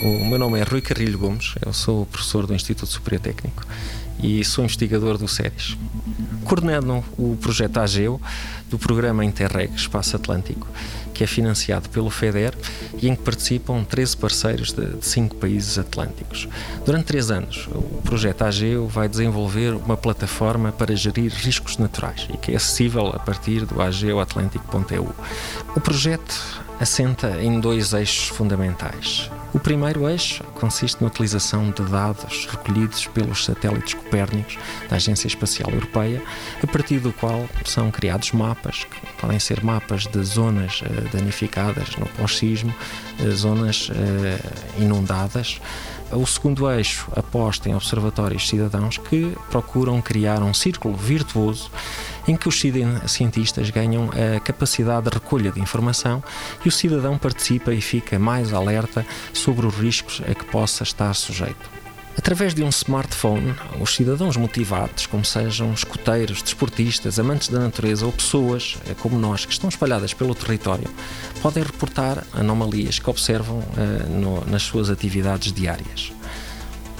meu nome é Rui Carrilho Gomes, eu sou professor do Instituto Superior Técnico e sou investigador do SEDES. Coordeno o projeto AGEO do programa Interreg Espaço Atlântico, que é financiado pelo FEDER e em que participam 13 parceiros de, de 5 países atlânticos. Durante 3 anos, o projeto AGEO vai desenvolver uma plataforma para gerir riscos naturais e que é acessível a partir do ageoatlântico.eu. O projeto assenta em dois eixos fundamentais. O primeiro eixo consiste na utilização de dados recolhidos pelos satélites copérnicos da Agência Espacial Europeia, a partir do qual são criados mapas, que podem ser mapas de zonas uh, danificadas no pós-sismo, uh, zonas uh, inundadas. O segundo eixo aposta em observatórios cidadãos que procuram criar um círculo virtuoso em que os cientistas ganham a capacidade de recolha de informação e o cidadão participa e fica mais alerta sobre os riscos a que possa estar sujeito. Através de um smartphone, os cidadãos motivados, como sejam escuteiros, desportistas, amantes da natureza ou pessoas eh, como nós que estão espalhadas pelo território, podem reportar anomalias que observam uh, no, nas suas atividades diárias.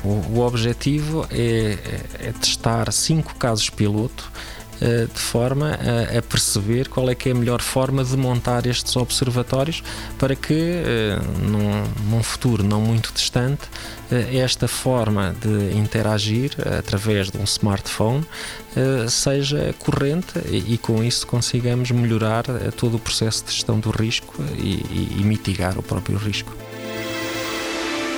O, o objetivo é, é, é testar cinco casos piloto eh, de forma a, a, perceber qual é que é a melhor forma de montar estes observatórios para que eh, num, num futuro não muito distante eh, esta forma de interagir através de um smartphone seja corrente e, com isso consigamos melhorar todo o processo de gestão do risco e, e mitigar o próprio risco.